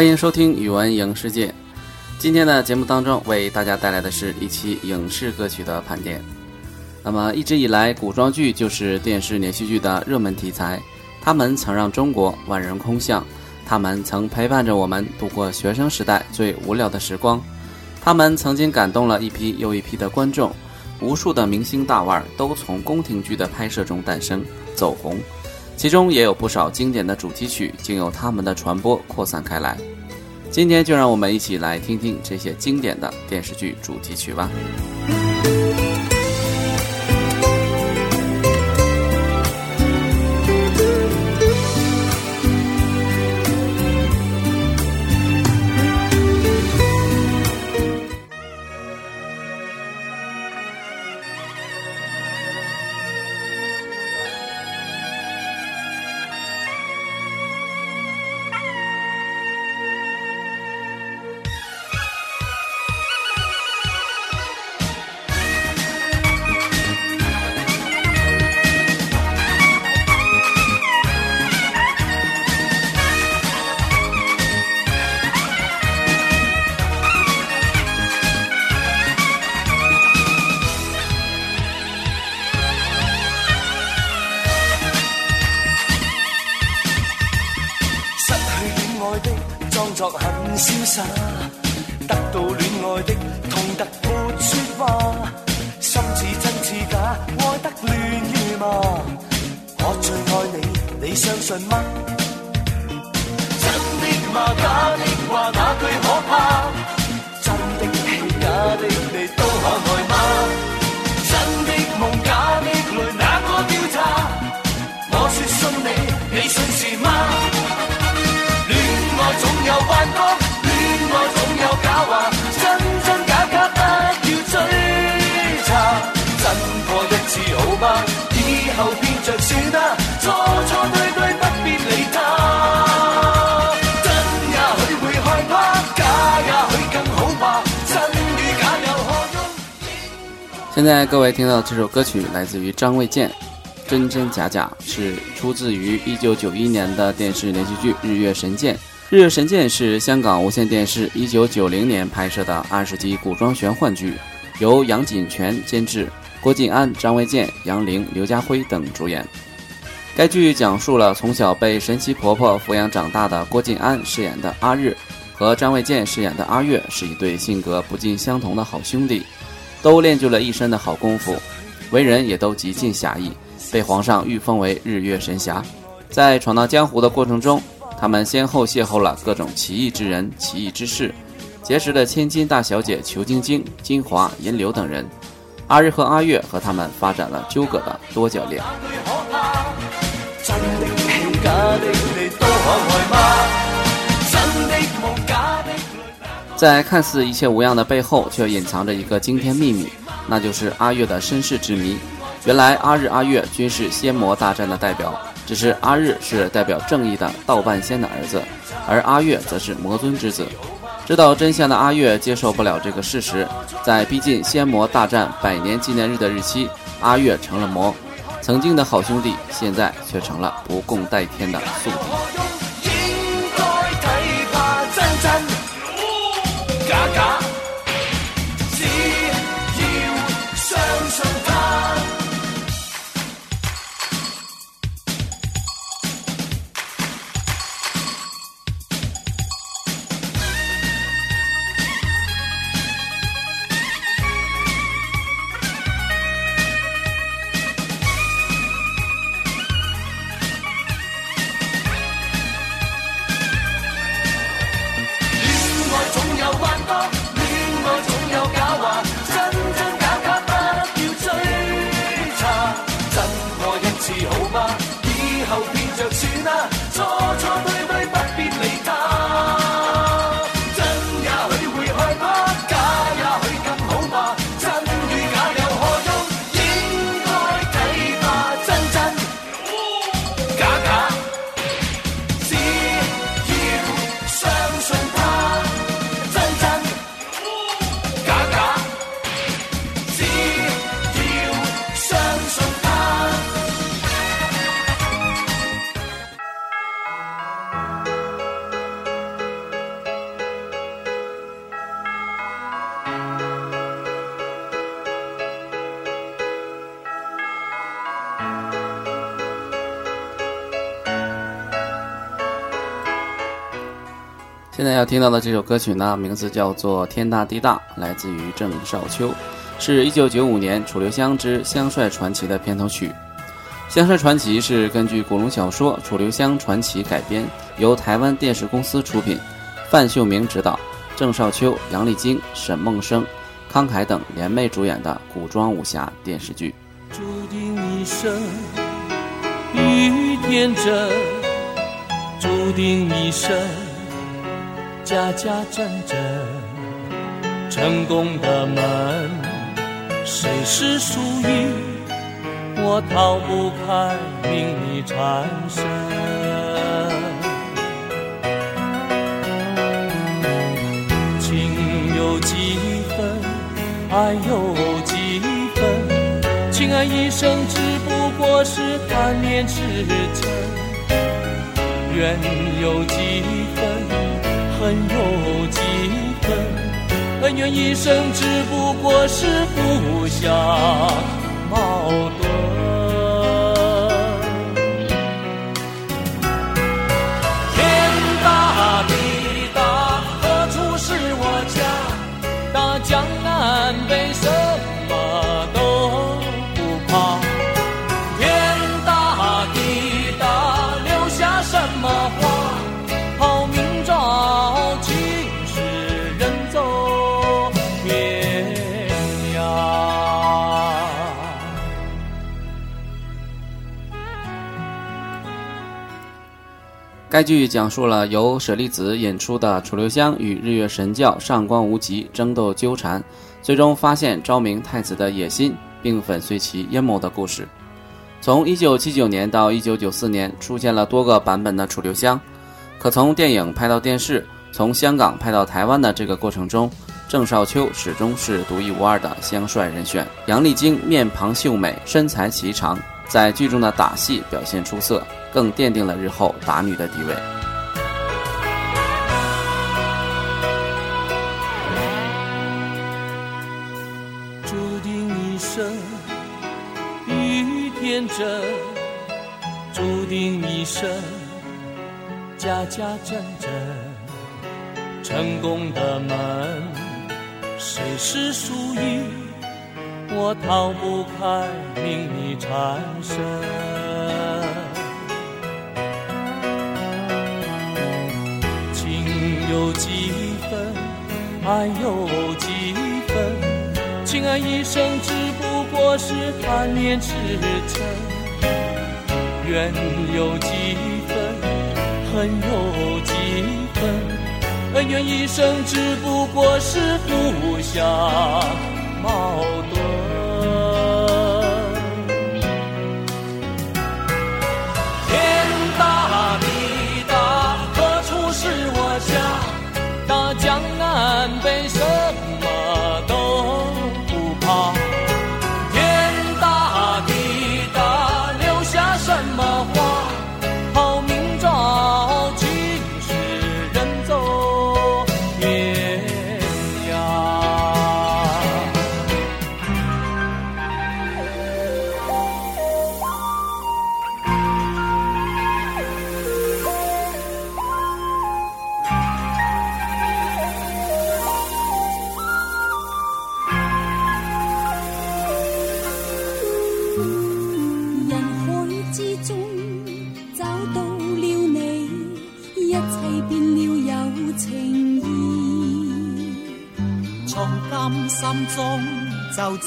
欢迎收听语文影视界，今天的节目当中为大家带来的是一期影视歌曲的盘点。那么一直以来，古装剧就是电视连续剧的热门题材，他们曾让中国万人空巷，他们曾陪伴着我们度过学生时代最无聊的时光，他们曾经感动了一批又一批的观众，无数的明星大腕都从宫廷剧的拍摄中诞生走红，其中也有不少经典的主题曲经由他们的传播扩散开来。今天就让我们一起来听听这些经典的电视剧主题曲吧。什么？现在各位听到这首歌曲来自于张卫健，《真真假假》是出自于一九九一年的电视连续剧《日月神剑》。《日月神剑》是香港无线电视一九九零年拍摄的二十集古装玄幻剧，由杨锦泉监制，郭晋安、张卫健、杨玲、刘家辉等主演。该剧讲述了从小被神奇婆婆抚养长大的郭晋安饰演的阿日，和张卫健饰演的阿月是一对性格不尽相同的好兄弟。都练就了一身的好功夫，为人也都极尽侠义，被皇上御封为日月神侠。在闯荡江湖的过程中，他们先后邂逅了各种奇异之人、奇异之事，结识了千金大小姐裘晶晶、金华、银柳等人。阿日和阿月和他们发展了纠葛的多角恋。在看似一切无恙的背后，却隐藏着一个惊天秘密，那就是阿月的身世之谜。原来，阿日、阿月均是仙魔大战的代表，只是阿日是代表正义的道半仙的儿子，而阿月则是魔尊之子。知道真相的阿月接受不了这个事实，在逼近仙魔大战百年纪念日的日期，阿月成了魔。曾经的好兄弟，现在却成了不共戴天的宿敌。だか听到的这首歌曲呢，名字叫做《天大地大》，来自于郑少秋，是一九九五年《楚留香之香帅传奇》的片头曲。《香帅传奇》是根据古龙小说《楚留香传奇》改编，由台湾电视公司出品，范秀明执导，郑少秋、杨丽菁、沈梦生、康凯等联袂主演的古装武侠电视剧。注定一生与天真，注定一生。家家真真，成功的门，谁是输赢？我逃不开命里缠身。情有几分，爱有几分，情爱一生只不过是贪恋痴嗔。缘有几分？分有几分，恩怨一生只不过是互相矛盾。该剧讲述了由舍利子引出的楚留香与日月神教上官无极争斗纠缠，最终发现昭明太子的野心并粉碎其阴谋的故事。从1979年到1994年，出现了多个版本的楚留香，可从电影拍到电视，从香港拍到台湾的这个过程中，郑少秋始终是独一无二的香帅人选。杨丽菁面庞秀美，身材颀长。在剧中的打戏表现出色，更奠定了日后打女的地位。注定一生与天真，注定一生家家真真，成功的门，谁是输赢？我逃不开命里缠身，情有几分，爱有几分，情爱一生只不过是贪恋痴嗔。怨有几分，恨有几分，恩怨一生只不过是互相矛盾。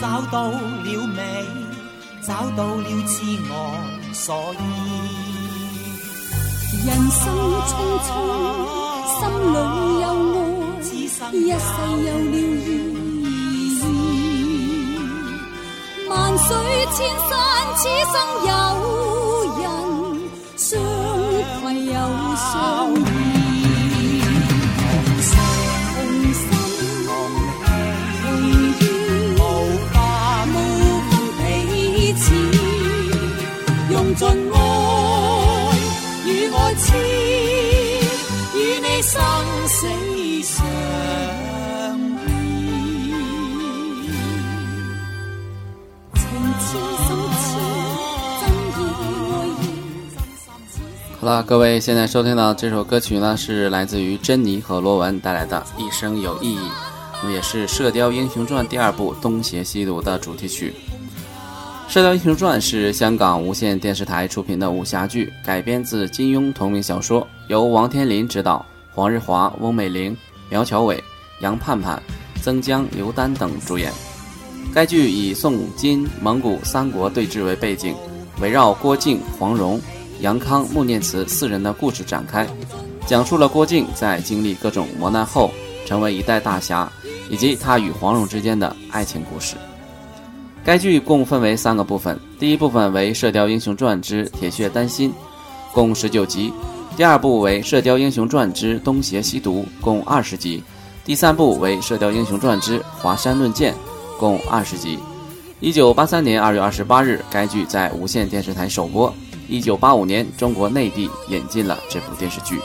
找到了美，找到了自我所以人生匆匆，心里有爱，一世有了意。万水千山，此生有。好了，各位，现在收听到这首歌曲呢，是来自于珍妮和罗文带来的《一生有意义》，也是《射雕英雄传》第二部《东邪西毒》的主题曲。《射雕英雄传》是香港无线电视台出品的武侠剧，改编自金庸同名小说，由王天林执导，黄日华、翁美玲、苗侨伟、杨盼盼、曾江、刘丹等主演。该剧以宋金蒙古三国对峙为背景，围绕郭靖、黄蓉。杨康、穆念慈四人的故事展开，讲述了郭靖在经历各种磨难后成为一代大侠，以及他与黄蓉之间的爱情故事。该剧共分为三个部分：第一部分为《射雕英雄传之铁血丹心》，共十九集；第二部为《射雕英雄传之东邪西毒》，共二十集；第三部为《射雕英雄传之华山论剑》，共二十集。一九八三年二月二十八日，该剧在无线电视台首播。一九八五年，中国内地引进了这部电视剧。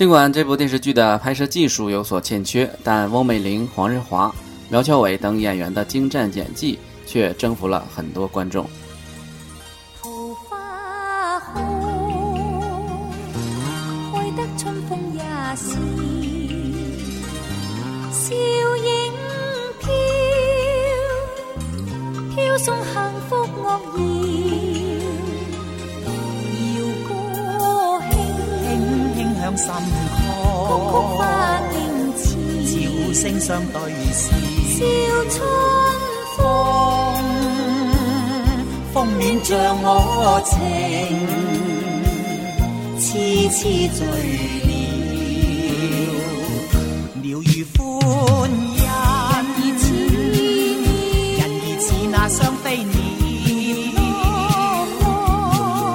尽管这部电视剧的拍摄技术有所欠缺，但翁美玲、黄日华、苗侨伟等演员的精湛演技却征服了很多观众。送意。心旷，曲花应前，鸟声相对笑。笑春风，风暖将我情，痴痴醉了。鸟语欢欣，人儿似那双飞鸟，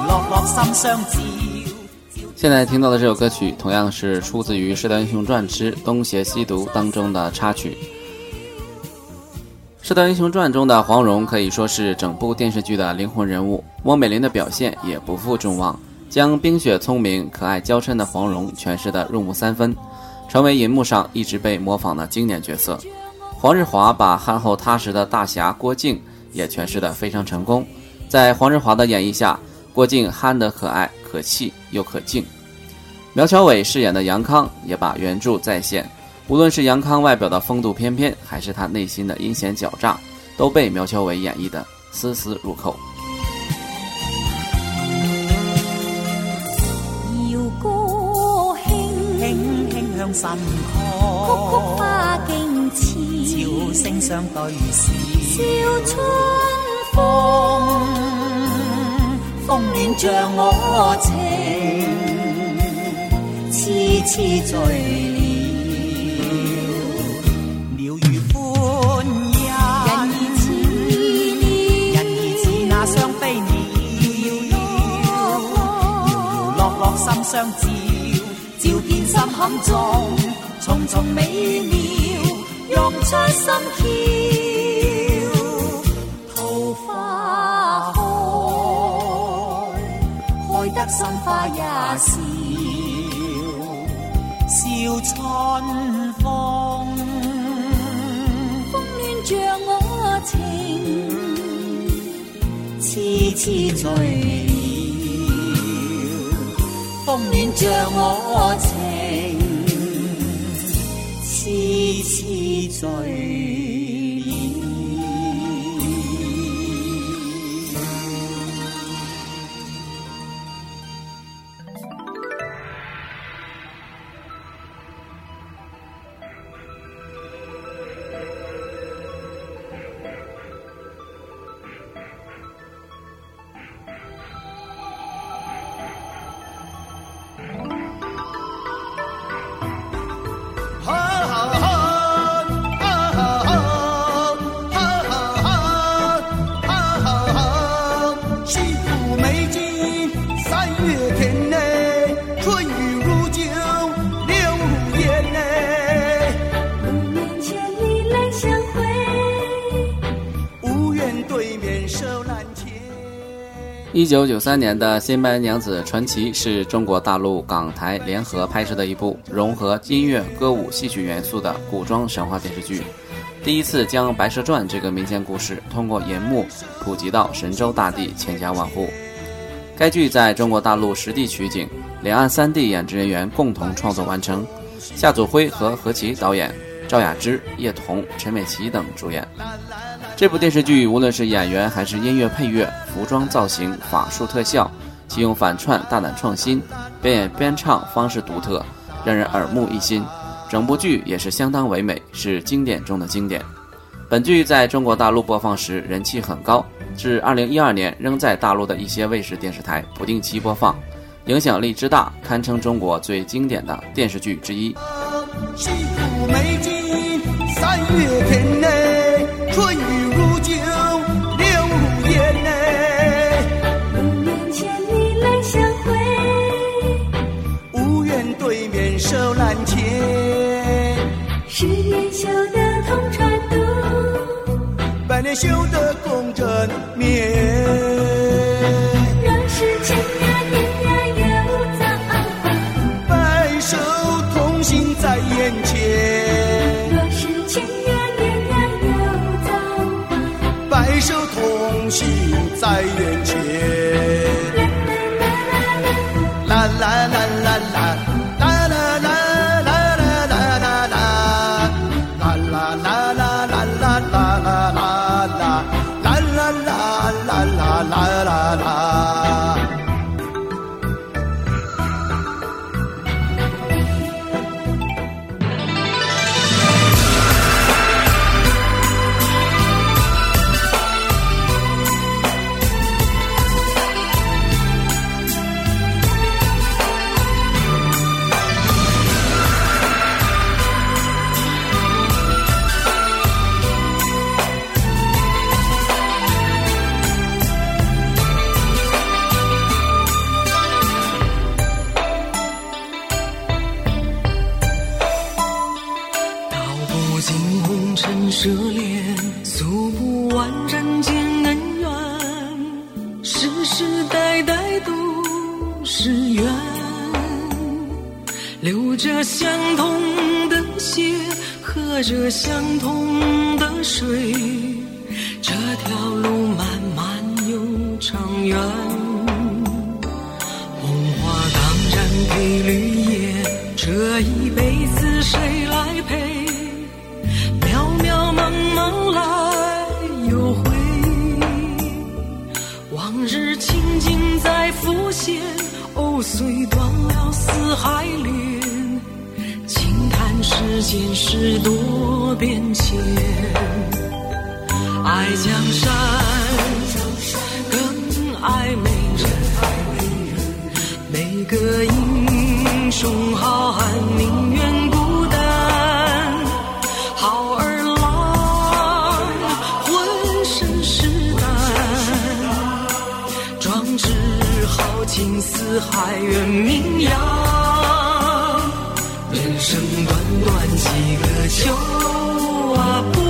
落落心相现在听到的这首歌曲，同样是出自于《射雕英雄传》之《东邪西毒》当中的插曲。《射雕英雄传》中的黄蓉可以说是整部电视剧的灵魂人物，翁美玲的表现也不负众望，将冰雪聪明、可爱娇嗔的黄蓉诠释的入木三分，成为银幕上一直被模仿的经典角色。黄日华把憨厚踏实的大侠郭靖也诠释的非常成功，在黄日华的演绎下。郭靖憨得可爱，可气又可敬。苗侨伟饰演的杨康也把原著再现，无论是杨康外表的风度翩翩，还是他内心的阴险狡诈，都被苗侨伟演绎得丝丝入扣。风暖着我情，痴痴醉了。鸟语欢音，人儿似那双飞鸟，摇摇落落心相照，照见心坎中重重美妙，涌出心跳。心花也笑，笑春风。风暖着我情，痴痴醉了。风暖着我情，痴痴醉。一九九三年的《新白娘子传奇》是中国大陆港台联合拍摄的一部融合音乐、歌舞、戏曲元素的古装神话电视剧，第一次将《白蛇传》这个民间故事通过银幕普及到神州大地千家万户。该剧在中国大陆实地取景，两岸三地演职人员共同创作完成，夏祖辉和何其导演，赵雅芝、叶童、陈美琪等主演。这部电视剧无论是演员还是音乐配乐、服装造型、法术特效，其用反串、大胆创新，边演边唱方式独特，让人耳目一新。整部剧也是相当唯美，是经典中的经典。本剧在中国大陆播放时人气很高，至二零一二年仍在大陆的一些卫视电视台不定期播放，影响力之大，堪称中国最经典的电视剧之一。修得公正面。断几个秋啊。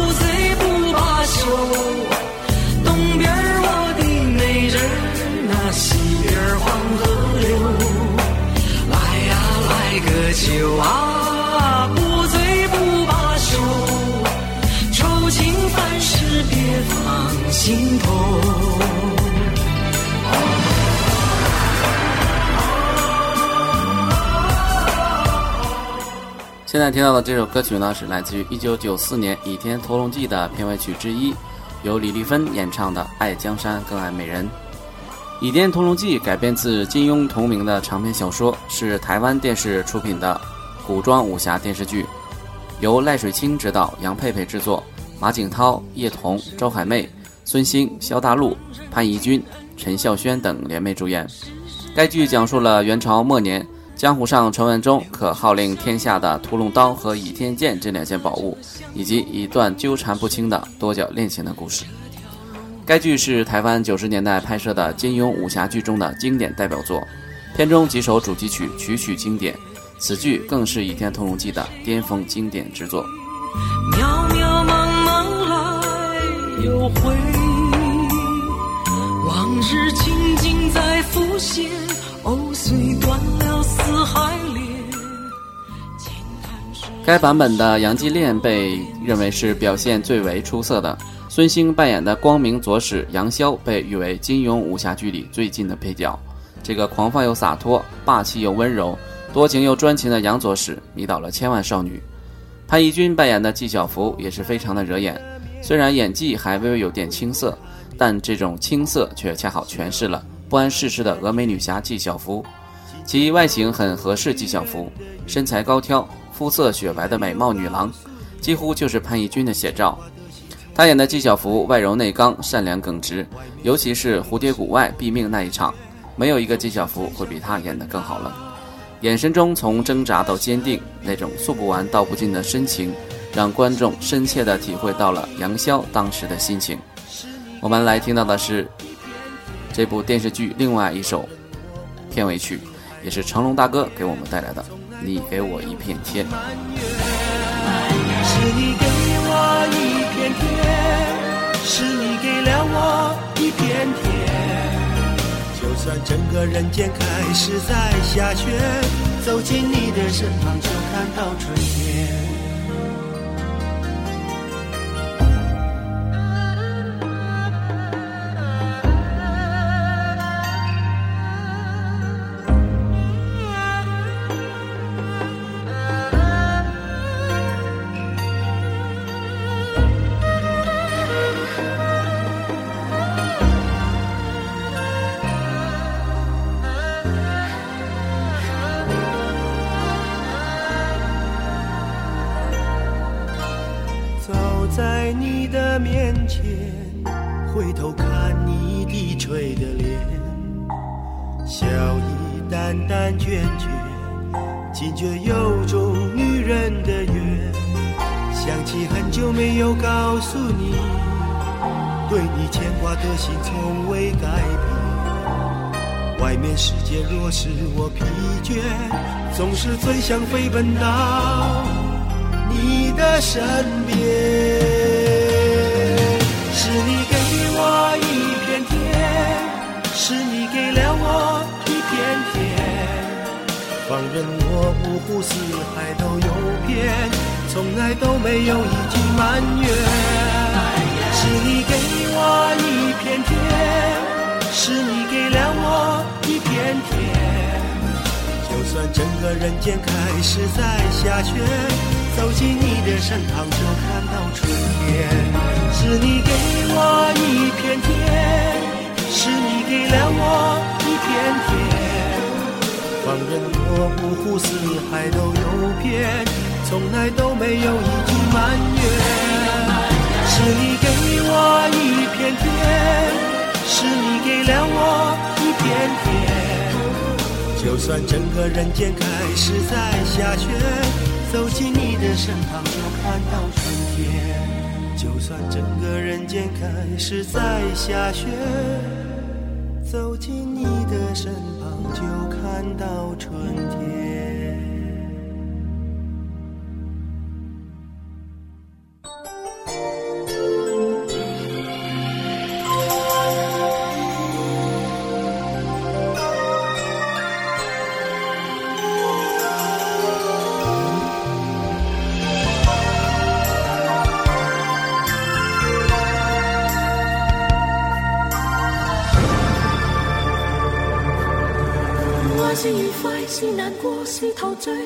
现在听到的这首歌曲呢，是来自于1994年《倚天屠龙记》的片尾曲之一，由李丽芬演唱的《爱江山更爱美人》。《倚天屠龙记》改编自金庸同名的长篇小说，是台湾电视出品的古装武侠电视剧，由赖水清执导，杨佩佩制作，马景涛、叶童、周海媚、孙兴、萧大陆、潘怡君、陈孝萱等联袂主演。该剧讲述了元朝末年。江湖上传闻中，可号令天下的屠龙刀和倚天剑这两件宝物，以及一段纠缠不清的多角恋情的故事。该剧是台湾九十年代拍摄的金庸武侠剧中的经典代表作，片中几首主题曲曲曲经典，此剧更是《倚天屠龙记》的巅峰经典之作。渺渺茫茫来又回，往日情景在浮现。该版本的《杨继恋》被认为是表现最为出色的。孙兴扮演的光明左使杨逍被誉为金庸武侠剧里最近的配角。这个狂放又洒脱、霸气又温柔、多情又专情的杨左使迷倒了千万少女。潘怡君扮演的纪晓芙也是非常的惹眼，虽然演技还微微有点青涩，但这种青涩却恰好诠释了。不谙世事的峨眉女侠纪晓芙，其外形很合适纪晓芙，身材高挑、肤色雪白的美貌女郎，几乎就是潘奕君的写照。她演的纪晓芙外柔内刚、善良耿直，尤其是蝴蝶谷外毙命那一场，没有一个纪晓芙会比她演的更好了。眼神中从挣扎到坚定，那种诉不完、道不尽的深情，让观众深切地体会到了杨逍当时的心情。我们来听到的是。这部电视剧另外一首片尾曲，也是成龙大哥给我们带来的。你给我一片天，是你给我一片天，是你给了我一片天。就算整个人间开始在下雪，走进你的身旁就看到春天。外面世界若使我疲倦，总是最想飞奔到你的身边。是你给我一片天，是你给了我一片天。放任我五湖四海都游遍，从来都没有一句埋怨。是你给我一片天，是你给了我。一片天，就算整个人间开始在下雪，走进你的身旁就看到春天。是你给我一片天，是你给了我一片天。放任我五湖四海都游遍，从来都没有一句埋怨。是你给我一片天。是你给了我一片天，就算整个人间开始在下雪，走进你的身旁就看到春天。就算整个人间开始在下雪，走进你的身旁就看到春天。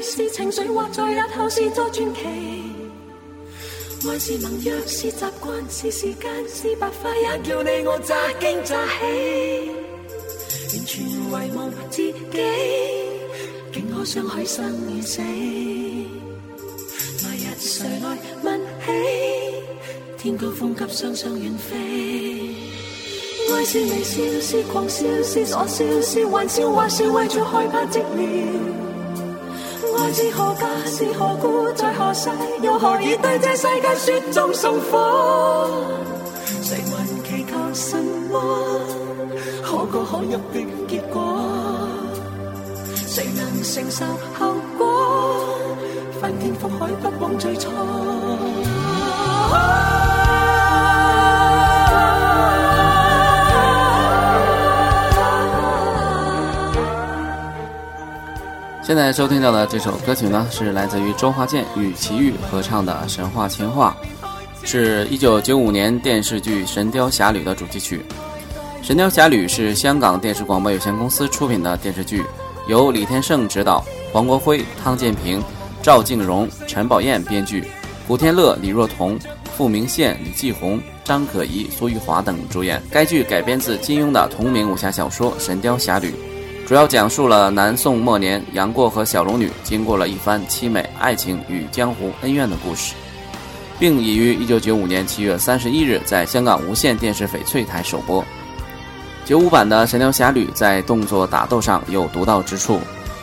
是情绪，或在日后是再传奇，爱是盟约，是习惯，是时间，是白发，也叫你我乍惊乍喜。完全遗忘自己，竟可相害生与死。来日谁来问起？天高风急，双双远飞。爱是微笑，是狂笑，是傻笑，是玩笑，或是为着害怕寂寥。是何家？是何故？在何世？又何以对这世界雪中送火？谁还祈求什么？可歌可泣的结果？谁能承受后果？翻天覆海不枉最初。现在收听到的这首歌曲呢，是来自于周华健与齐豫合唱的《神话情话》，是一九九五年电视剧《神雕侠侣》的主题曲。《神雕侠侣》是香港电视广播有限公司出品的电视剧，由李天胜执导，黄国辉、汤建平、赵静蓉、陈宝燕编剧，古天乐、李若彤、傅明宪、李继红、张可颐、苏玉华等主演。该剧改编自金庸的同名武侠小说《神雕侠侣》。主要讲述了南宋末年杨过和小龙女经过了一番凄美爱情与江湖恩怨的故事，并已于1995年7月31日在香港无线电视翡翠台首播。九五版的《神雕侠侣》在动作打斗上有独到之处，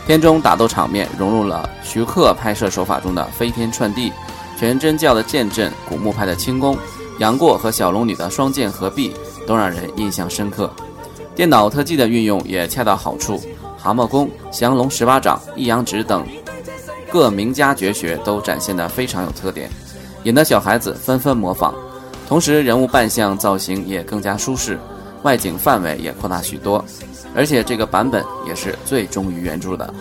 片中打斗场面融入了徐克拍摄手法中的飞天窜地、全真教的剑阵、古墓派的轻功、杨过和小龙女的双剑合璧，都让人印象深刻。电脑特技的运用也恰到好处，蛤蟆功、降龙十八掌、一阳指等各名家绝学都展现得非常有特点，引得小孩子纷纷模仿。同时，人物扮相造型也更加舒适，外景范围也扩大许多，而且这个版本也是最忠于原著的。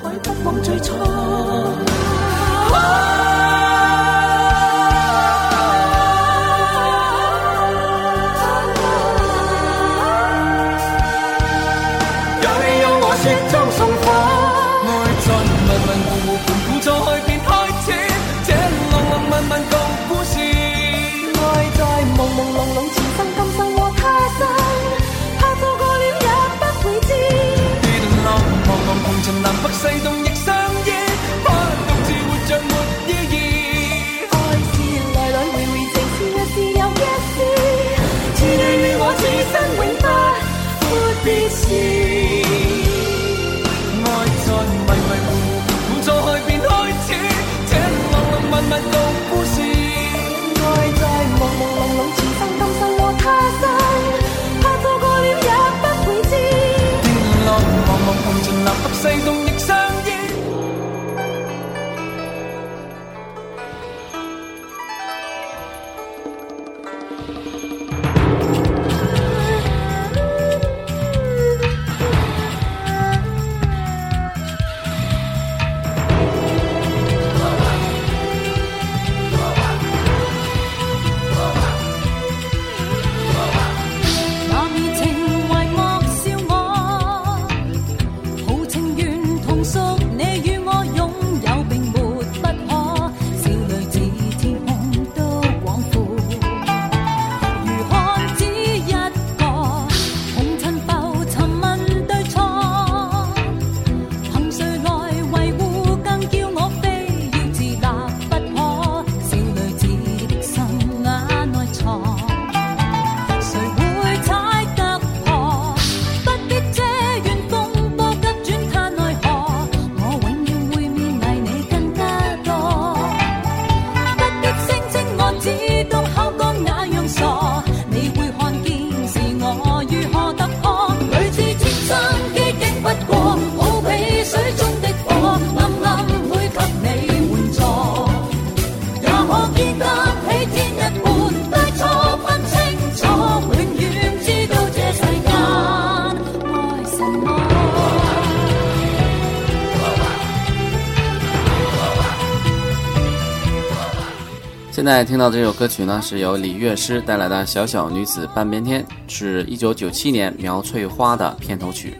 现在听到这首歌曲呢，是由李月师带来的《小小女子半边天》，是一九九七年苗翠花的片头曲。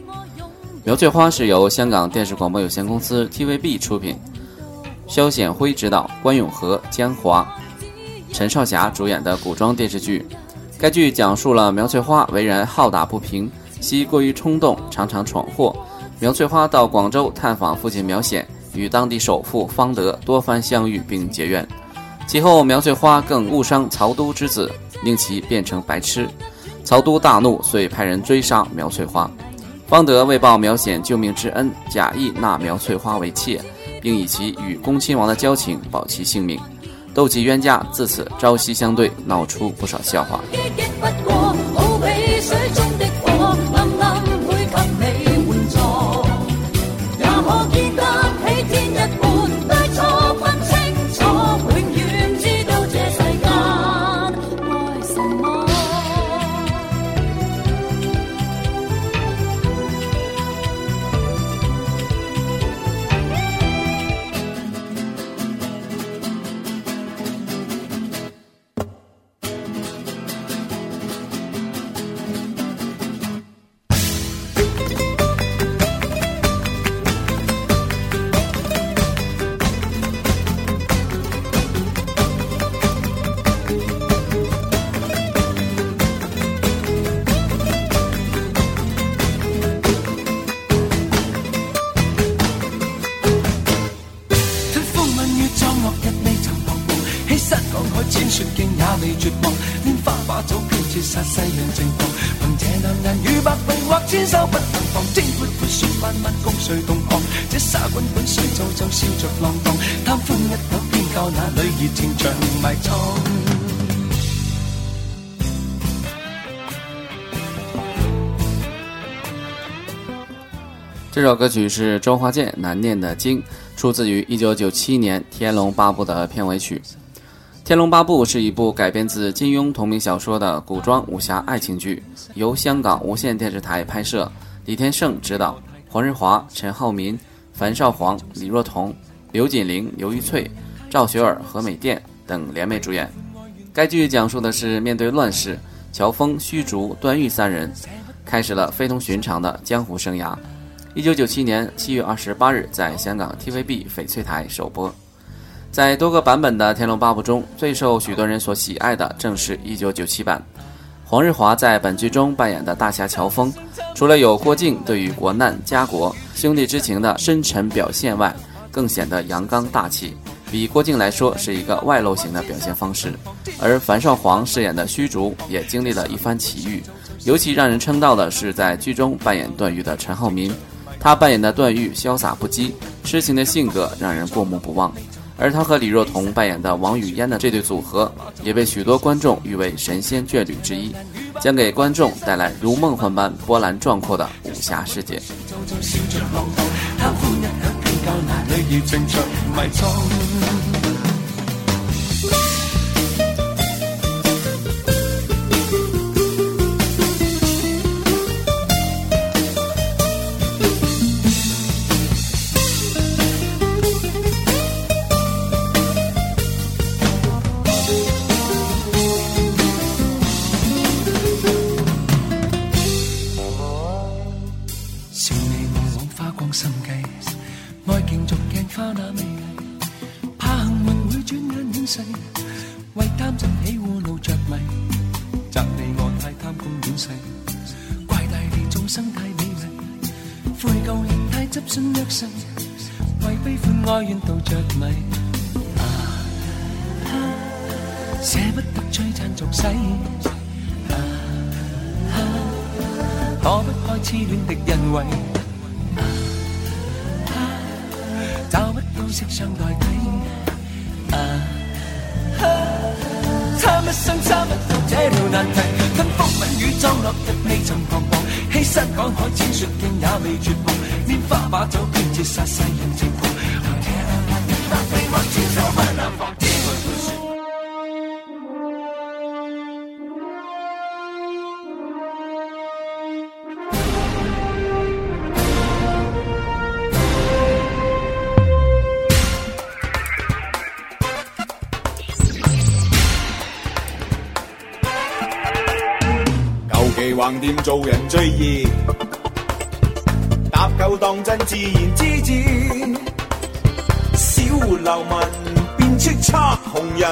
苗翠花是由香港电视广播有限公司 TVB 出品，萧显辉执导，关咏荷、江华、陈少霞主演的古装电视剧。该剧讲述了苗翠花为人好打不平，惜过于冲动，常常闯祸。苗翠花到广州探访父亲苗显，与当地首富方德多番相遇并结怨。以后，苗翠花更误伤曹都之子，令其变成白痴。曹都大怒，遂派人追杀苗翠花。方德为报苗显救命之恩，假意纳苗翠花为妾，并以其与恭亲王的交情保其性命。斗气冤家自此朝夕相对，闹出不少笑话。这首歌曲是周华健《难念的经》，出自于一九九七年《天龙八部》的片尾曲。《天龙八部》是一部改编自金庸同名小说的古装武侠爱情剧，由香港无线电视台拍摄，李天胜执导，黄日华、陈浩民、樊少皇、李若彤、刘锦玲、刘玉翠、赵学尔、何美钿等联袂主演。该剧讲述的是面对乱世，乔峰、虚竹、段誉三人开始了非同寻常的江湖生涯。一九九七年七月二十八日在香港 TVB 翡翠台首播，在多个版本的《天龙八部》中最受许多人所喜爱的，正是1997版。黄日华在本剧中扮演的大侠乔峰，除了有郭靖对于国难、家国、兄弟之情的深沉表现外，更显得阳刚大气，比郭靖来说是一个外露型的表现方式。而樊少皇饰演的虚竹，也经历了一番奇遇。尤其让人称道的是，在剧中扮演段誉的陈浩民。他扮演的段誉潇洒不羁、痴情的性格让人过目不忘，而他和李若彤扮演的王语嫣的这对组合也被许多观众誉为神仙眷侣之一，将给观众带来如梦幻般波澜壮阔的武侠世界。奇横店做人最易，搭救当真自然之至。小流民变叱咤红人，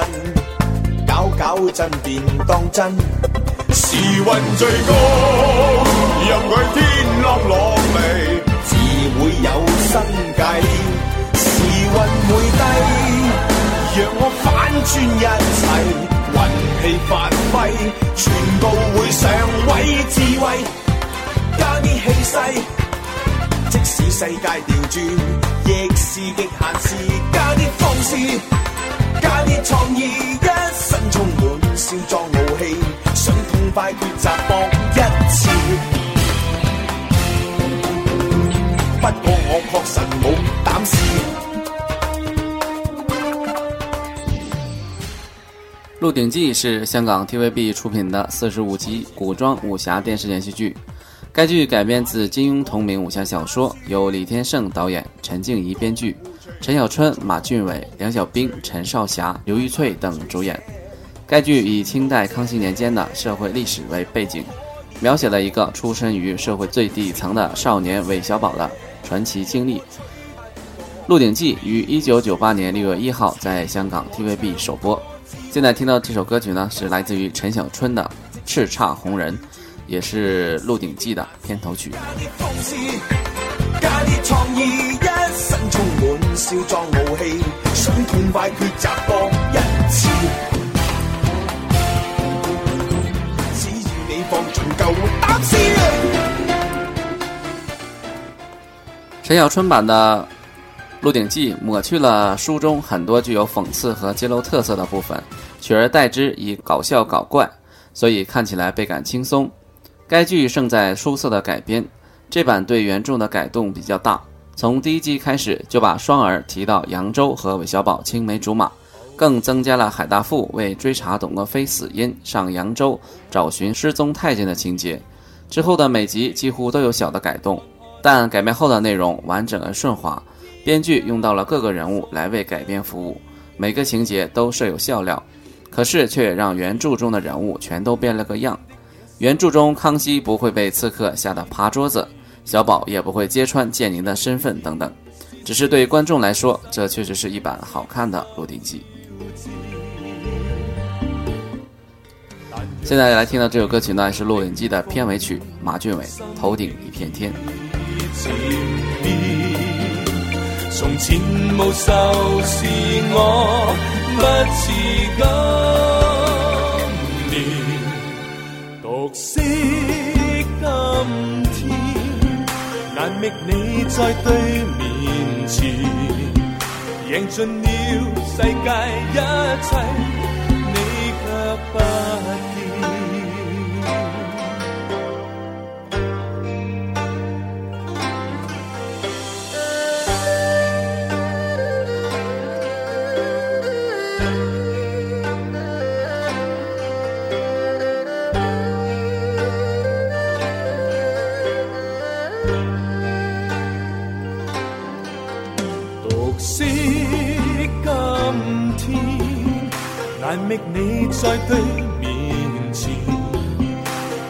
搞搞震便当真。时运最高，任佢天落落地，自会有生计。时运会低，让我反转一切。运气发挥，全部会上位，智慧加啲气势，即使世界调转，亦是极限时，加啲方式，加啲创意，一身充满少壮傲气，想痛快抉择搏一次，不过我确实冇胆试。《鹿鼎记》是香港 TVB 出品的四十五集古装武侠电视连续剧，该剧改编自金庸同名武侠小说，由李天胜导演、陈静怡编剧，陈小春、马浚伟、梁小冰、陈少霞、刘玉翠等主演。该剧以清代康熙年间的社会历史为背景，描写了一个出身于社会最底层的少年韦小宝的传奇经历。《鹿鼎记》于一九九八年六月一号在香港 TVB 首播。现在听到这首歌曲呢，是来自于陈小春的《叱咤红人》，也是《鹿鼎记》的片头曲。陈小春版的。《鹿鼎记》抹去了书中很多具有讽刺和揭露特色的部分，取而代之以搞笑搞怪，所以看起来倍感轻松。该剧胜在出色的改编，这版对原著的改动比较大。从第一集开始就把双儿提到扬州和韦小宝青梅竹马，更增加了海大富为追查董鄂妃死因上扬州找寻失踪太监的情节。之后的每集几乎都有小的改动，但改编后的内容完整而顺滑。编剧用到了各个人物来为改编服务，每个情节都设有笑料，可是却也让原著中的人物全都变了个样。原著中康熙不会被刺客吓得爬桌子，小宝也不会揭穿建宁的身份等等。只是对观众来说，这确实是一版好看的《鹿鼎记》。现在来听到这首歌曲呢，是《鹿鼎记》的片尾曲，马俊伟《头顶一片天》。从前无愁是我不似今年独惜今天难觅你在对面前，赢尽了世界一切，你却不。寻觅你在对面前，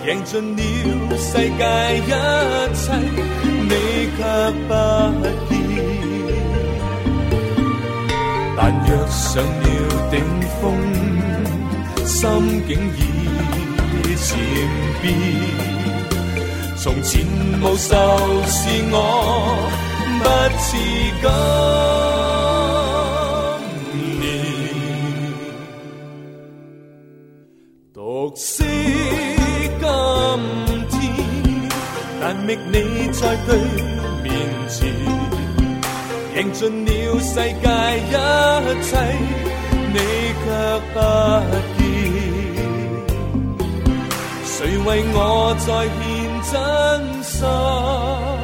赢尽了世界一切，你却不见。但若想要顶峰，心境已渐变。从前无愁是我，不自觉。目今天，难觅你在对面前，赢尽了世界一切，你却不见，谁为我再献真心？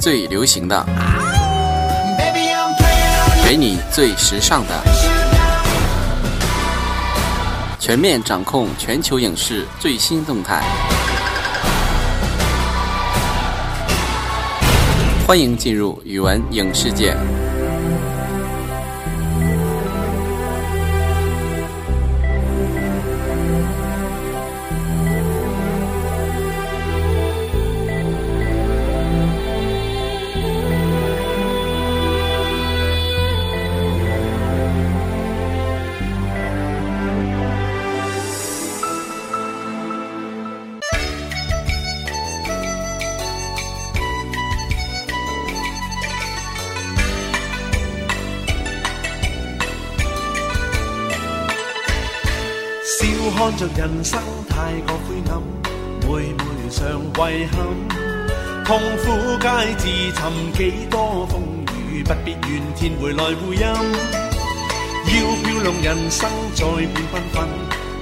最流行的，给你最时尚的，全面掌控全球影视最新动态。欢迎进入语文影视界。天回来回音。要漂亮人生再变缤纷，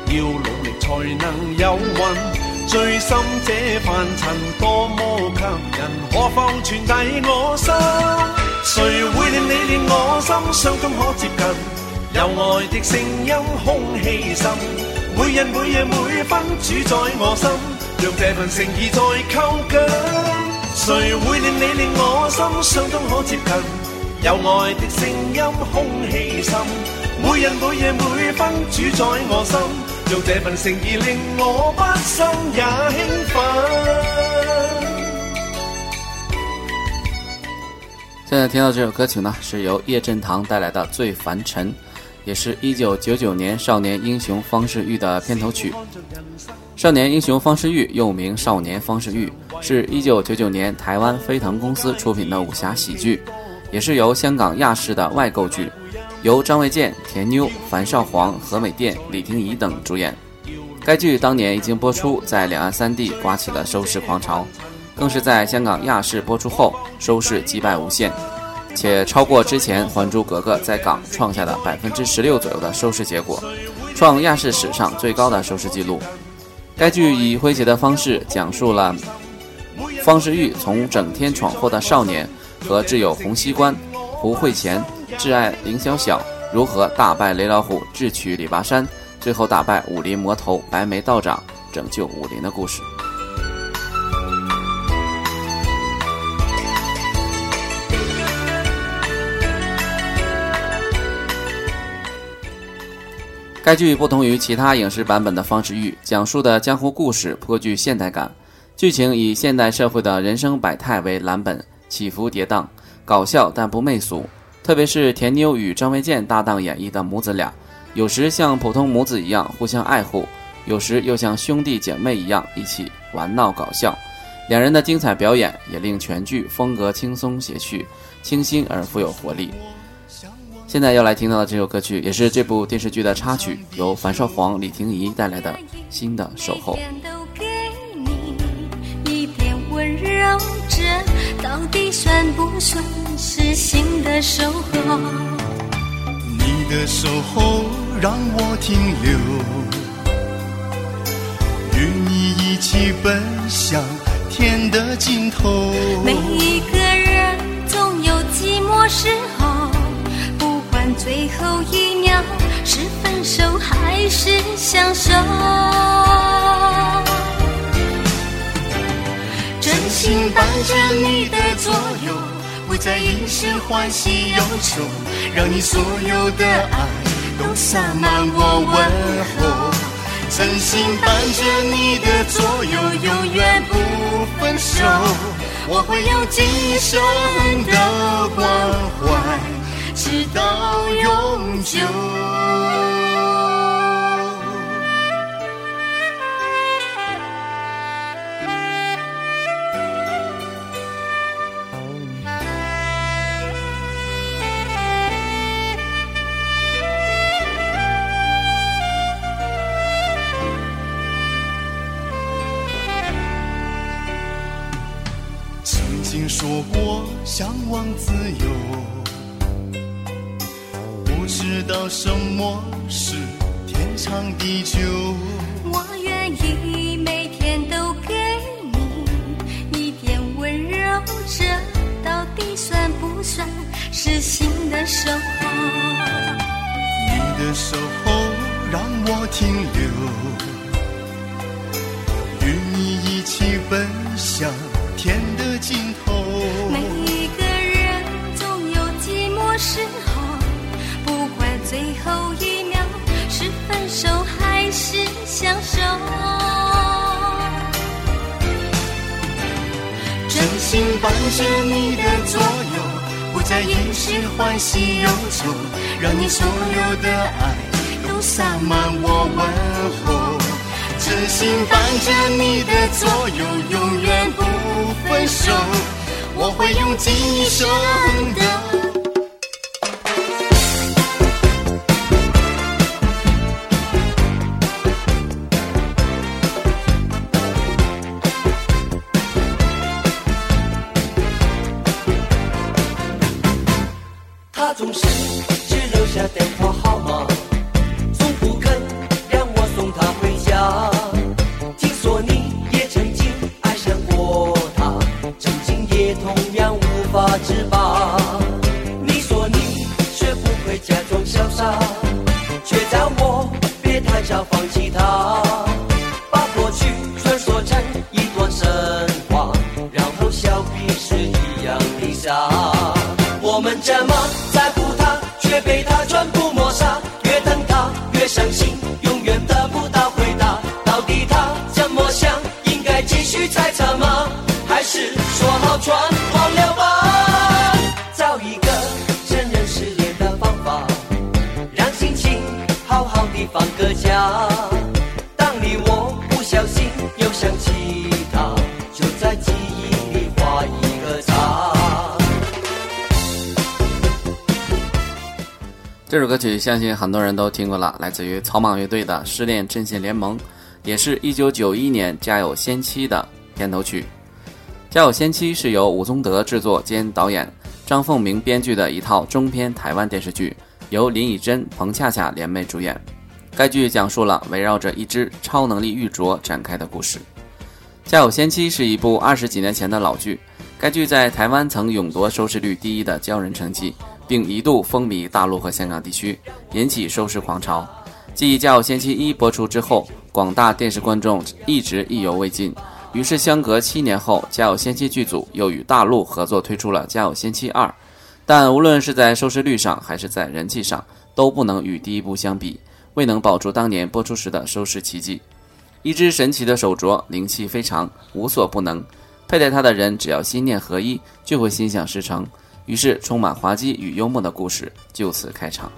要努力才能有运。最深这凡尘多么吸引，可否传递我心？谁会令你令我心相通可接近？有爱的声音空气深，每日每夜每分主宰我心，让这份诚意再靠近。谁会令你令我心相通可接近？有爱的声音，空气深，每日每夜每分主在我心，用这份诚意令我不生也兴奋。现在听到这首歌曲呢，是由叶振棠带来的《最凡尘》，也是一九九九年《少年英雄方世玉》的片头曲。《少年英雄方世玉》又名《少年方世玉》，是一九九九年台湾飞腾公司出品的武侠喜剧，也是由香港亚视的外购剧，由张卫健、田妞、樊少皇、何美钿、李婷宜等主演。该剧当年一经播出，在两岸三地刮起了收视狂潮，更是在香港亚视播出后收视击败无限，且超过之前《还珠格格》在港创下的百分之十六左右的收视结果，创亚视史上最高的收视纪录。该剧以诙谐的方式讲述了方世玉从整天闯祸的少年。和挚友洪熙官、胡慧乾，挚爱林晓晓，如何大败雷老虎，智取李拔山，最后打败武林魔头白眉道长，拯救武林的故事。该剧不同于其他影视版本的《方世玉》，讲述的江湖故事颇具现代感，剧情以现代社会的人生百态为蓝本。起伏跌宕，搞笑但不媚俗。特别是甜妞与张卫健搭档演绎的母子俩，有时像普通母子一样互相爱护，有时又像兄弟姐妹一样一起玩闹搞笑。两人的精彩表演也令全剧风格轻松谐趣，清新而富有活力。现在要来听到的这首歌曲也是这部电视剧的插曲，由樊少皇、李婷宜带来的《新的守候》。到底算不算是心的守候？你的守候让我停留，与你一起奔向天的尽头。每一个人总有寂寞时候，不管最后一秒是分手还是相守。心伴着你的左右，不再一诗欢喜忧愁，让你所有的爱都洒满我问候。真心伴着你的左右，永远不分手。我会用今生的关怀，直到永久。说过向往自由，不知道什么是天长地久。我愿意每天都给你一点温柔，这到底算不算是心的守候？你的守候让我停留，与你一起分享。心伴着你的左右，不再掩饰欢喜忧愁，让你所有的爱都洒满我问候。真心伴着你的左右，永远不分手。我会用尽一生的。相信很多人都听过了，来自于草蜢乐队的《失恋阵线联盟》，也是一九九一年《家有仙妻》的片头曲。《家有仙妻》是由吴宗德制作兼导演，张凤鸣编剧的一套中篇台湾电视剧，由林以真、彭恰恰联袂主演。该剧讲述了围绕着一只超能力玉镯展开的故事。《家有仙妻》是一部二十几年前的老剧，该剧在台湾曾勇夺收视率第一的骄人成绩。并一度风靡大陆和香港地区，引起收视狂潮。继《家有仙妻》一播出之后，广大电视观众一直意犹未尽。于是，相隔七年后，《家有仙妻》剧组又与大陆合作推出了《家有仙妻二》，但无论是在收视率上还是在人气上，都不能与第一部相比，未能保住当年播出时的收视奇迹。一只神奇的手镯，灵气非常，无所不能。佩戴它的人，只要心念合一，就会心想事成。于是，充满滑稽与幽默的故事就此开场。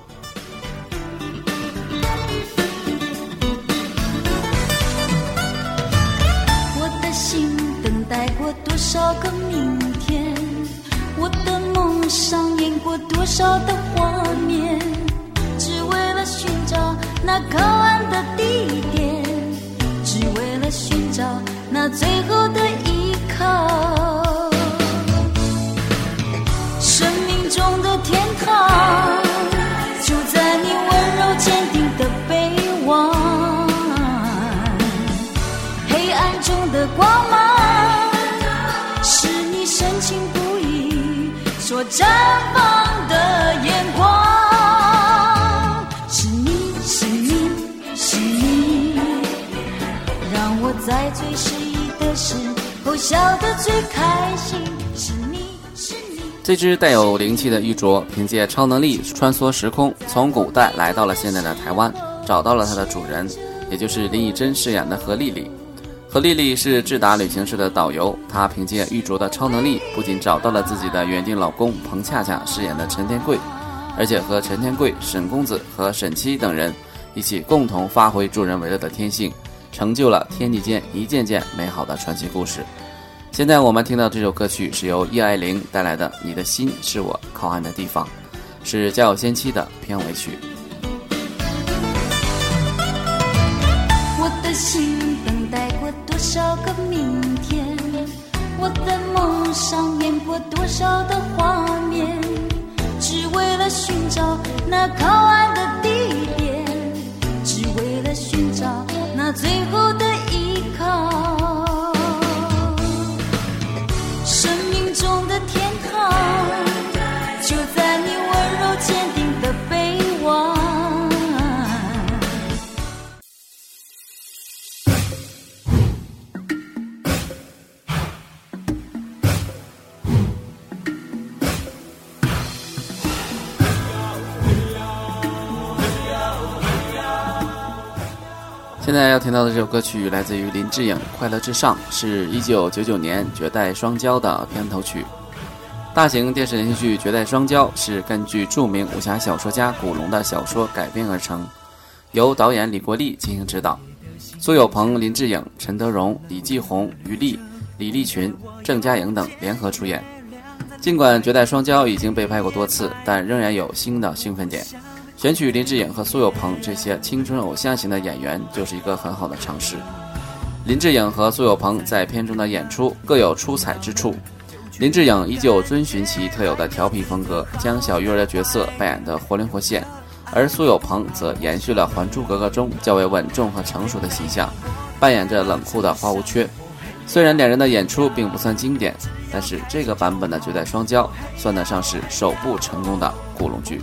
我的心等待过多少个明天，我的梦上演过多少的画面，只为了寻找那靠岸的地点，只为了寻找那最后的。绽放的眼光。是你是你是你，让我在最失意的时候笑得最开心。是你是你。这只带有灵气的玉镯，凭借超能力穿梭时空，从古代来到了现在的台湾，找到了它的主人，也就是林以真饰演的何丽丽。何丽丽是智达旅行社的导游，她凭借玉镯的超能力，不仅找到了自己的原定老公彭恰恰饰演的陈天贵，而且和陈天贵、沈公子和沈七等人一起共同发挥助人为乐的天性，成就了天地间一件件美好的传奇故事。现在我们听到这首歌曲是由叶爱玲带来的《你的心是我靠岸的地方》，是《家有仙妻》的片尾曲。我的心。多少个明天，我的梦上演过多少的画面，只为了寻找那靠岸的地点，只为了寻找那最后的依靠。现在要听到的这首歌曲来自于林志颖，《快乐至上》是一九九九年《绝代双骄》的片头曲。大型电视连续剧《绝代双骄》是根据著名武侠小说家古龙的小说改编而成，由导演李国立进行指导，苏有朋、林志颖、陈德容、李继红、于丽、李立群、郑嘉颖等联合出演。尽管《绝代双骄》已经被拍过多次，但仍然有新的兴奋点。选取林志颖和苏有朋这些青春偶像型的演员就是一个很好的尝试。林志颖和苏有朋在片中的演出各有出彩之处。林志颖依旧遵循其特有的调皮风格，将小鱼儿的角色扮演得活灵活现；而苏有朋则延续了《还珠格格》中较为稳重和成熟的形象，扮演着冷酷的花无缺。虽然两人的演出并不算经典，但是这个版本的《绝代双骄》算得上是首部成功的古龙剧。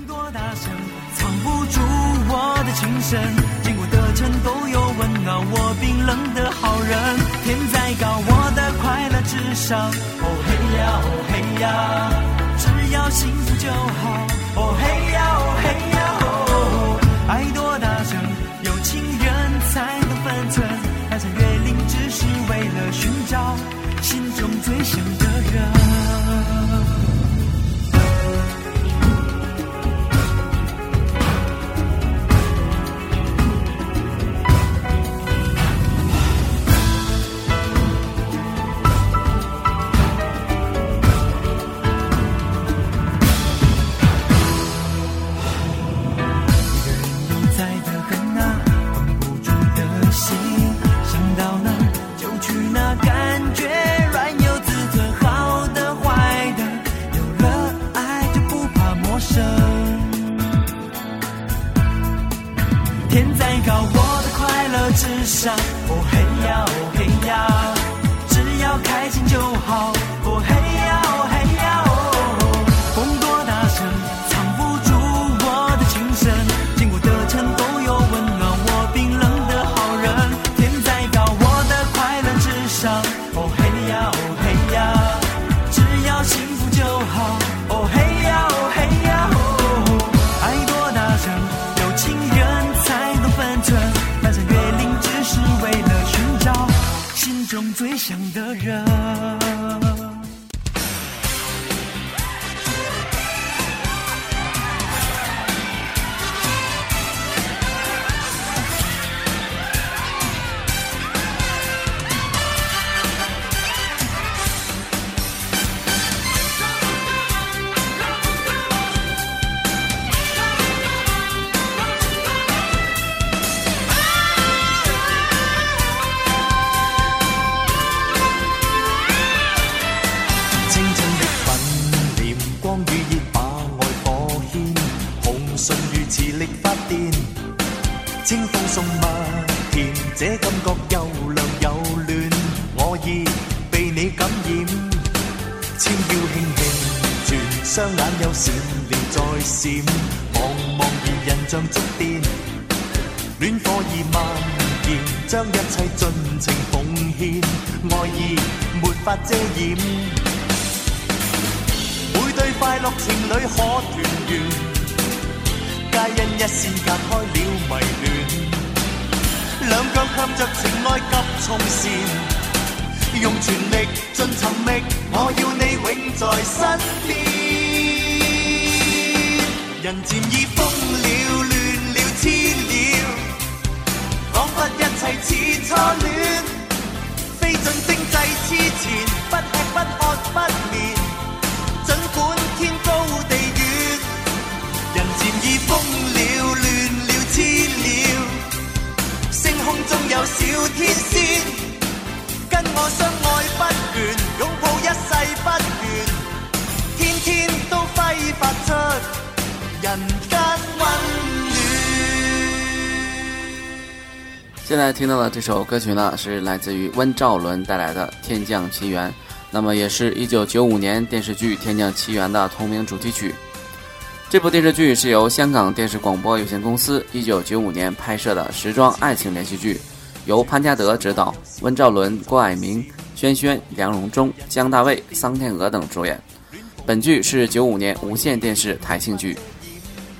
挡不住我的情深，经过的城都有温暖我冰冷的好人。天再高，我的快乐至上。哦嘿呀哦嘿呀，只要幸福就好。哦嘿呀哦嘿呀哦，爱多大声，有情人才能分寸。翻山越岭，只是为了寻找心中最想。哦嘿呀哦嘿呀，只要开心就好。爱不不天天都人间现在听到的这首歌曲呢，是来自于温兆伦带来的《天降奇缘》，那么也是一九九五年电视剧《天降奇缘》的同名主题曲。这部电视剧是由香港电视广播有限公司一九九五年拍摄的时装爱情连续剧。由潘嘉德执导，温兆伦、郭蔼明、轩轩、梁荣忠、江大卫、桑天娥等主演。本剧是九五年无线电视台庆剧，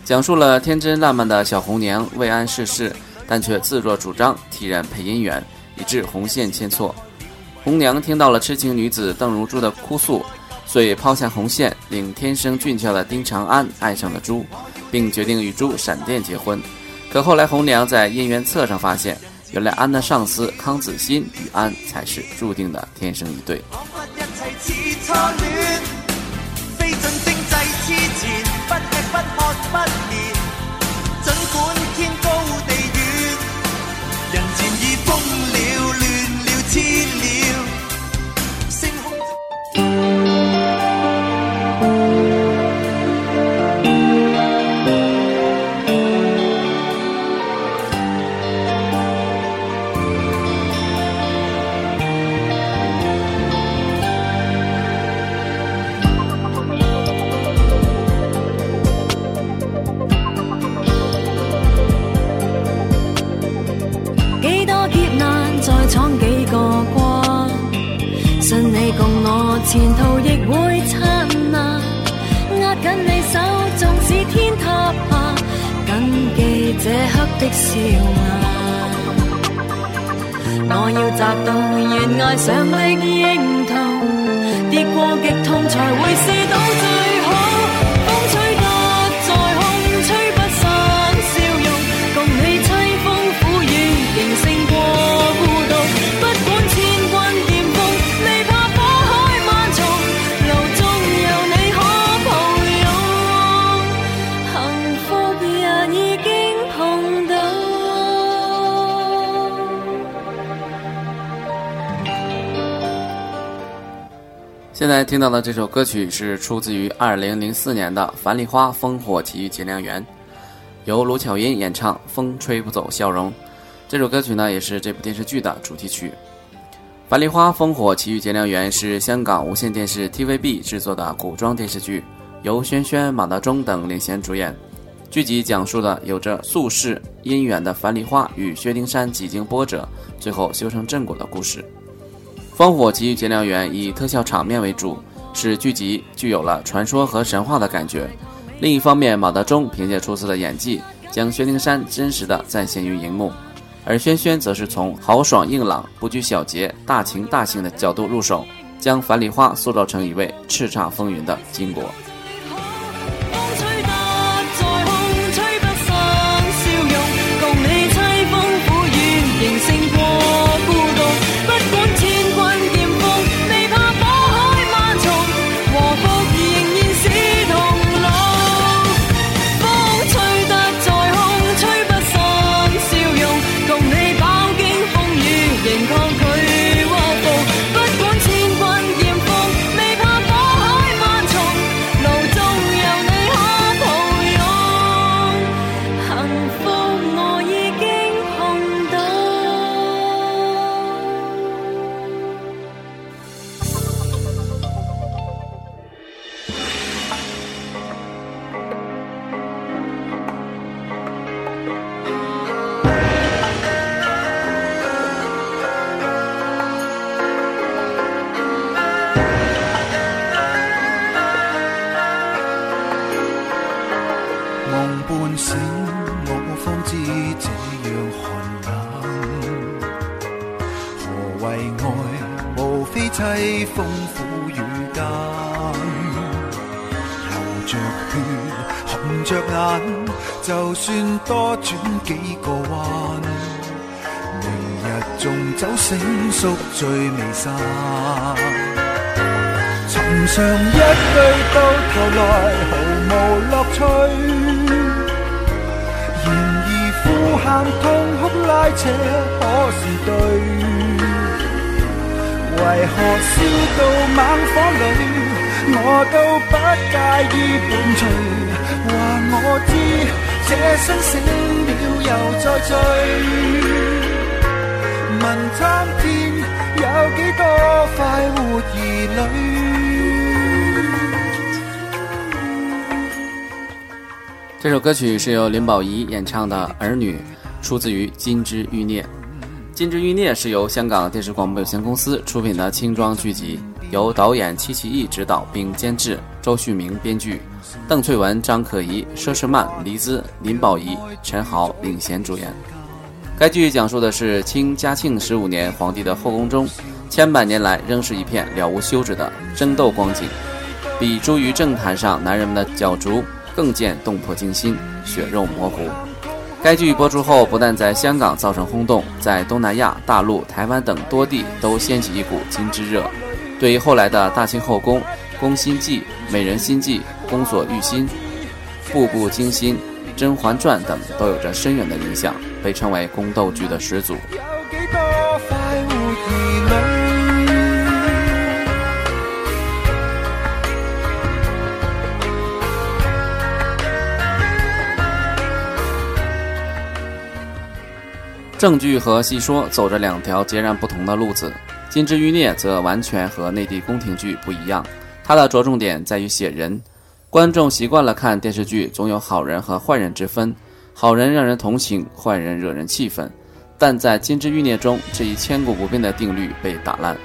讲述了天真烂漫的小红娘未谙世事，但却自作主张替人配姻缘，以致红线牵错。红娘听到了痴情女子邓如珠的哭诉，遂抛下红线，令天生俊俏的丁长安爱上了珠，并决定与珠闪电结婚。可后来，红娘在姻缘册上发现。原来安的上司康子欣与安才是注定的天生一对。这刻的笑颜，我要摘到悬崖上的樱桃，跌过极痛才会知道。现在听到的这首歌曲是出自于2004年的《樊梨花烽火奇遇结良缘》，由卢巧音演唱，《风吹不走笑容》这首歌曲呢也是这部电视剧的主题曲。《樊梨花烽火奇遇结良缘》是香港无线电视 TVB 制作的古装电视剧，由轩萱、马德钟等领衔主演。剧集讲述了有着宿世姻缘的樊梨花与薛丁山几经波折，最后修成正果的故事。《烽火奇遇结良缘》以特效场面为主，使剧集具有了传说和神话的感觉。另一方面，马德钟凭借出色的演技，将薛丁山真实的再现于荧幕；而轩轩则是从豪爽硬朗、不拘小节、大情大性的角度入手，将樊梨花塑造成一位叱咤风云的巾帼。梦半醒，我方知这样寒冷。何谓爱？无非凄风苦雨间。流着血，红着眼，就算多转几个弯。明日纵酒醒，宿醉未散。寻常一句到头来，毫无乐趣。痛哭拉扯，可是对？为何烧到猛火里，我都不介意伴随。话我知，这生醒了又再醉。问苍天，有几多快活儿女？这首歌曲是由林保怡演唱的《儿女》，出自于《金枝欲孽》。《金枝欲孽》是由香港电视广播有限公司出品的清装剧集，由导演戚其义执导并监制，周旭明编剧，邓萃雯、张可颐、佘诗曼、黎姿、林保怡、陈豪领衔主演。该剧讲述的是清嘉庆十五年皇帝的后宫中，千百年来仍是一片了无休止的争斗光景，比诸于政坛上男人们的角逐。更见动魄惊心，血肉模糊。该剧播出后，不但在香港造成轰动，在东南亚、大陆、台湾等多地都掀起一股金之热。对于后来的大清后宫、宫心计、美人心计、宫锁玉心、步步惊心、《甄嬛传》等都有着深远的影响，被称为宫斗剧的始祖。正剧和戏说走着两条截然不同的路子，《金枝欲孽》则完全和内地宫廷剧不一样。它的着重点在于写人，观众习惯了看电视剧，总有好人和坏人之分，好人让人同情，坏人惹人气愤。但在《金枝欲孽》中，这一千古不变的定律被打烂，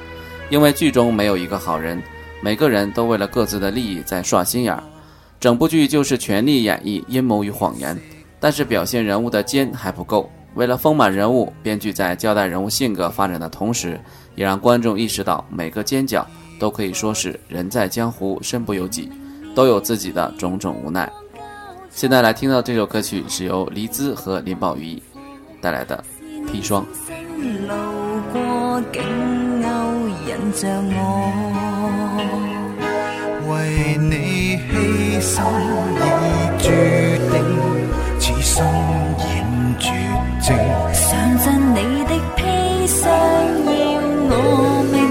因为剧中没有一个好人，每个人都为了各自的利益在耍心眼儿，整部剧就是全力演绎阴谋与谎言。但是表现人物的奸还不够。为了丰满人物，编剧在交代人物性格发展的同时，也让观众意识到每个尖角都可以说是人在江湖身不由己，都有自己的种种无奈。现在来听到这首歌曲是由黎姿和林宝仪带来的《砒霜》。上尽你的砒霜，要我命，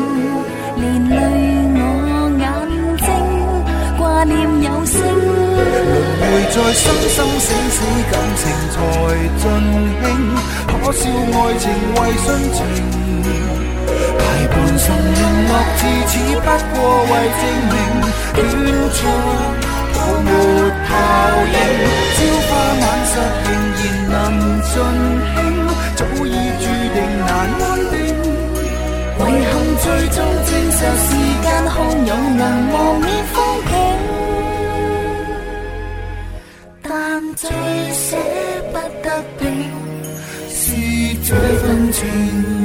连累我眼睛，挂念有声。轮回在生生死死感情才尽兴，可笑爱情为殉情，大半生沦落至此，不过为证明短处。没效应，朝花晚实仍然能尽兴，早已注定难安定。遗憾最终证实，时间汹涌能磨灭风景，但最舍不得的，是这份情。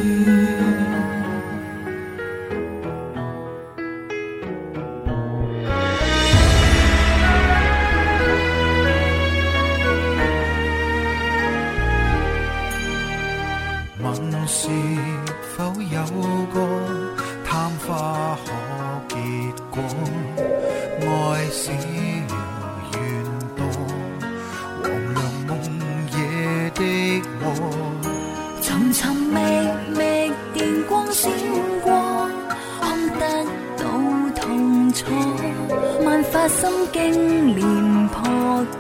心经连破，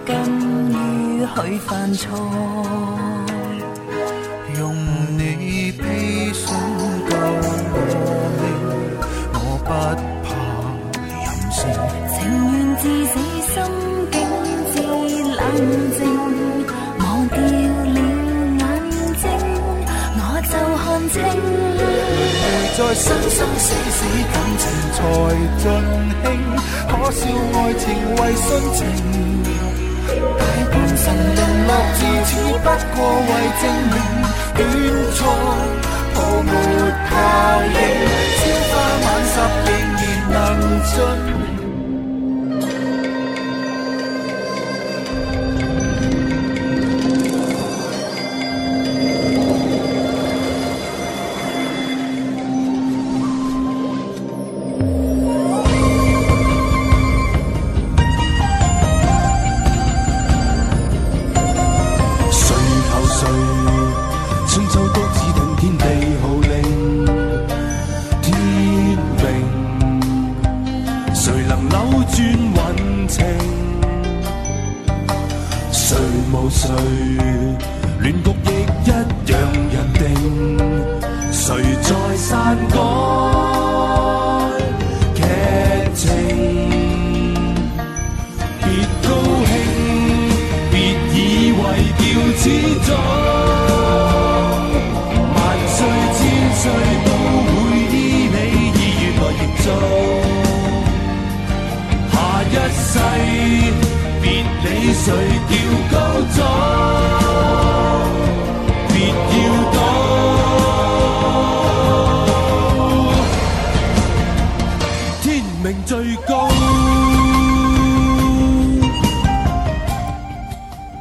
敢于去犯错。用你披上旧衣，我不怕任性。情愿至死心境至冷静，忘掉了眼睛，我就看清。累在生生死死，感情才尽兴。多少爱情为殉情，大半生沦落至此，不过为证明，短促泡沫投影，朝花晚拾仍然能尽。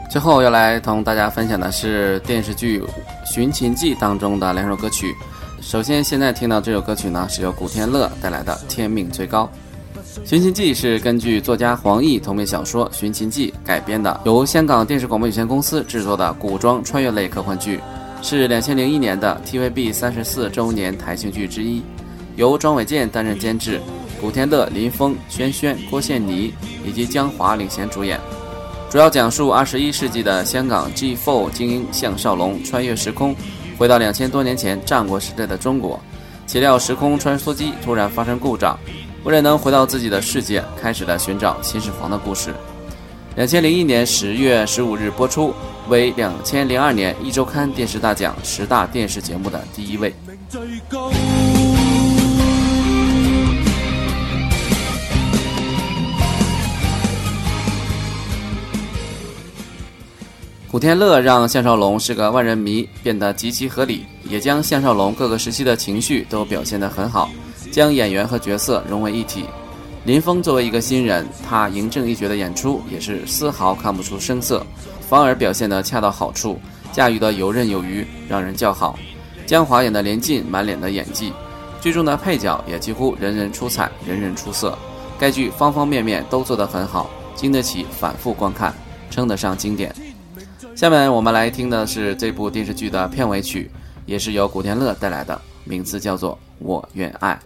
最后要来同大家分享的是电视剧《寻秦记》当中的两首歌曲。首先，现在听到这首歌曲呢，是由古天乐带来的《天命最高》。《寻秦记》是根据作家黄易同名小说《寻秦记》改编的，由香港电视广播有限公司制作的古装穿越类科幻剧，是两千零一年的 TVB 三十四周年台庆剧之一。由庄伟建担任监制，古天乐、林峰、轩轩、郭羡妮以及江华领衔主演。主要讲述二十一世纪的香港 G4 精英项少龙穿越时空，回到两千多年前战国时代的中国，岂料时空穿梭机突然发生故障。为了能回到自己的世界，开始了寻找秦始皇的故事。两千零一年十月十五日播出，为两千零二年一周刊电视大奖十大电视节目的第一位。古天乐让项少龙是个万人迷变得极其合理，也将项少龙各个时期的情绪都表现的很好。将演员和角色融为一体。林峰作为一个新人，他嬴政一角的演出也是丝毫看不出生色，反而表现得恰到好处，驾驭得游刃有余，让人叫好。江华演的连进满脸的演技，剧中的配角也几乎人人出彩，人人出色。该剧方方面面都做得很好，经得起反复观看，称得上经典。下面我们来听的是这部电视剧的片尾曲，也是由古天乐带来的，名字叫做《我愿爱》。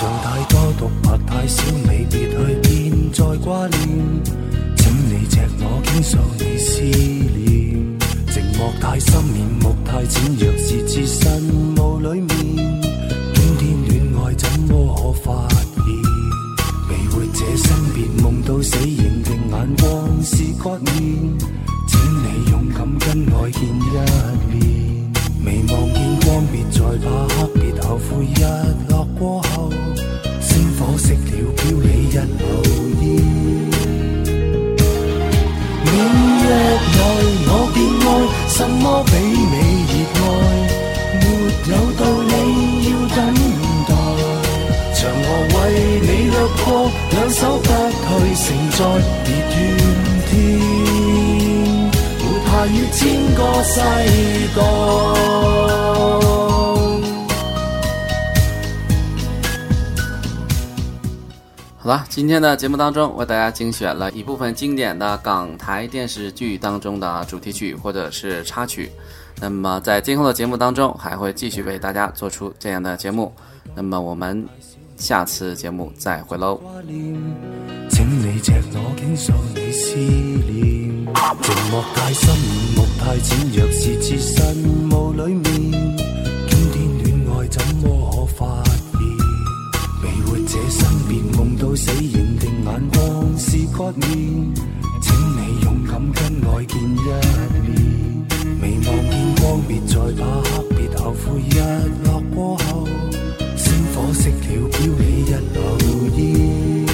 常太多，独白太少，你别去便再挂念，请你借我倾诉你思念。寂寞太深，面目太浅，若是置身雾里面，天天恋爱怎么可发现？未活这生，边，梦到死，燃定眼光是割面，请你勇敢跟爱见一面。未望见光，别再怕黑，别后悔。一什么比你热爱？没有道理要等待。长河为你掠过，两手不去承载，别怨天，没怕遇千个世代。好了，今天的节目当中，为大家精选了一部分经典的港台电视剧当中的主题曲或者是插曲。那么在今后的节目当中，还会继续为大家做出这样的节目。那么我们下次节目再会喽。别梦到死，认定眼光是决念，请你勇敢跟爱见一面。未望见光，别再怕黑，别后悔日落过后，星火熄了，飘起一缕烟。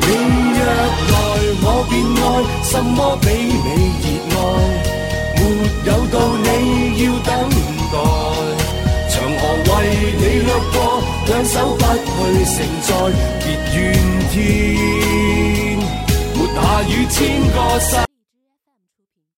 你若来，我便爱，什么比你热爱？没有道理要等待，长河为你掠过。两手不去承载，别怨天。没下雨，千个世。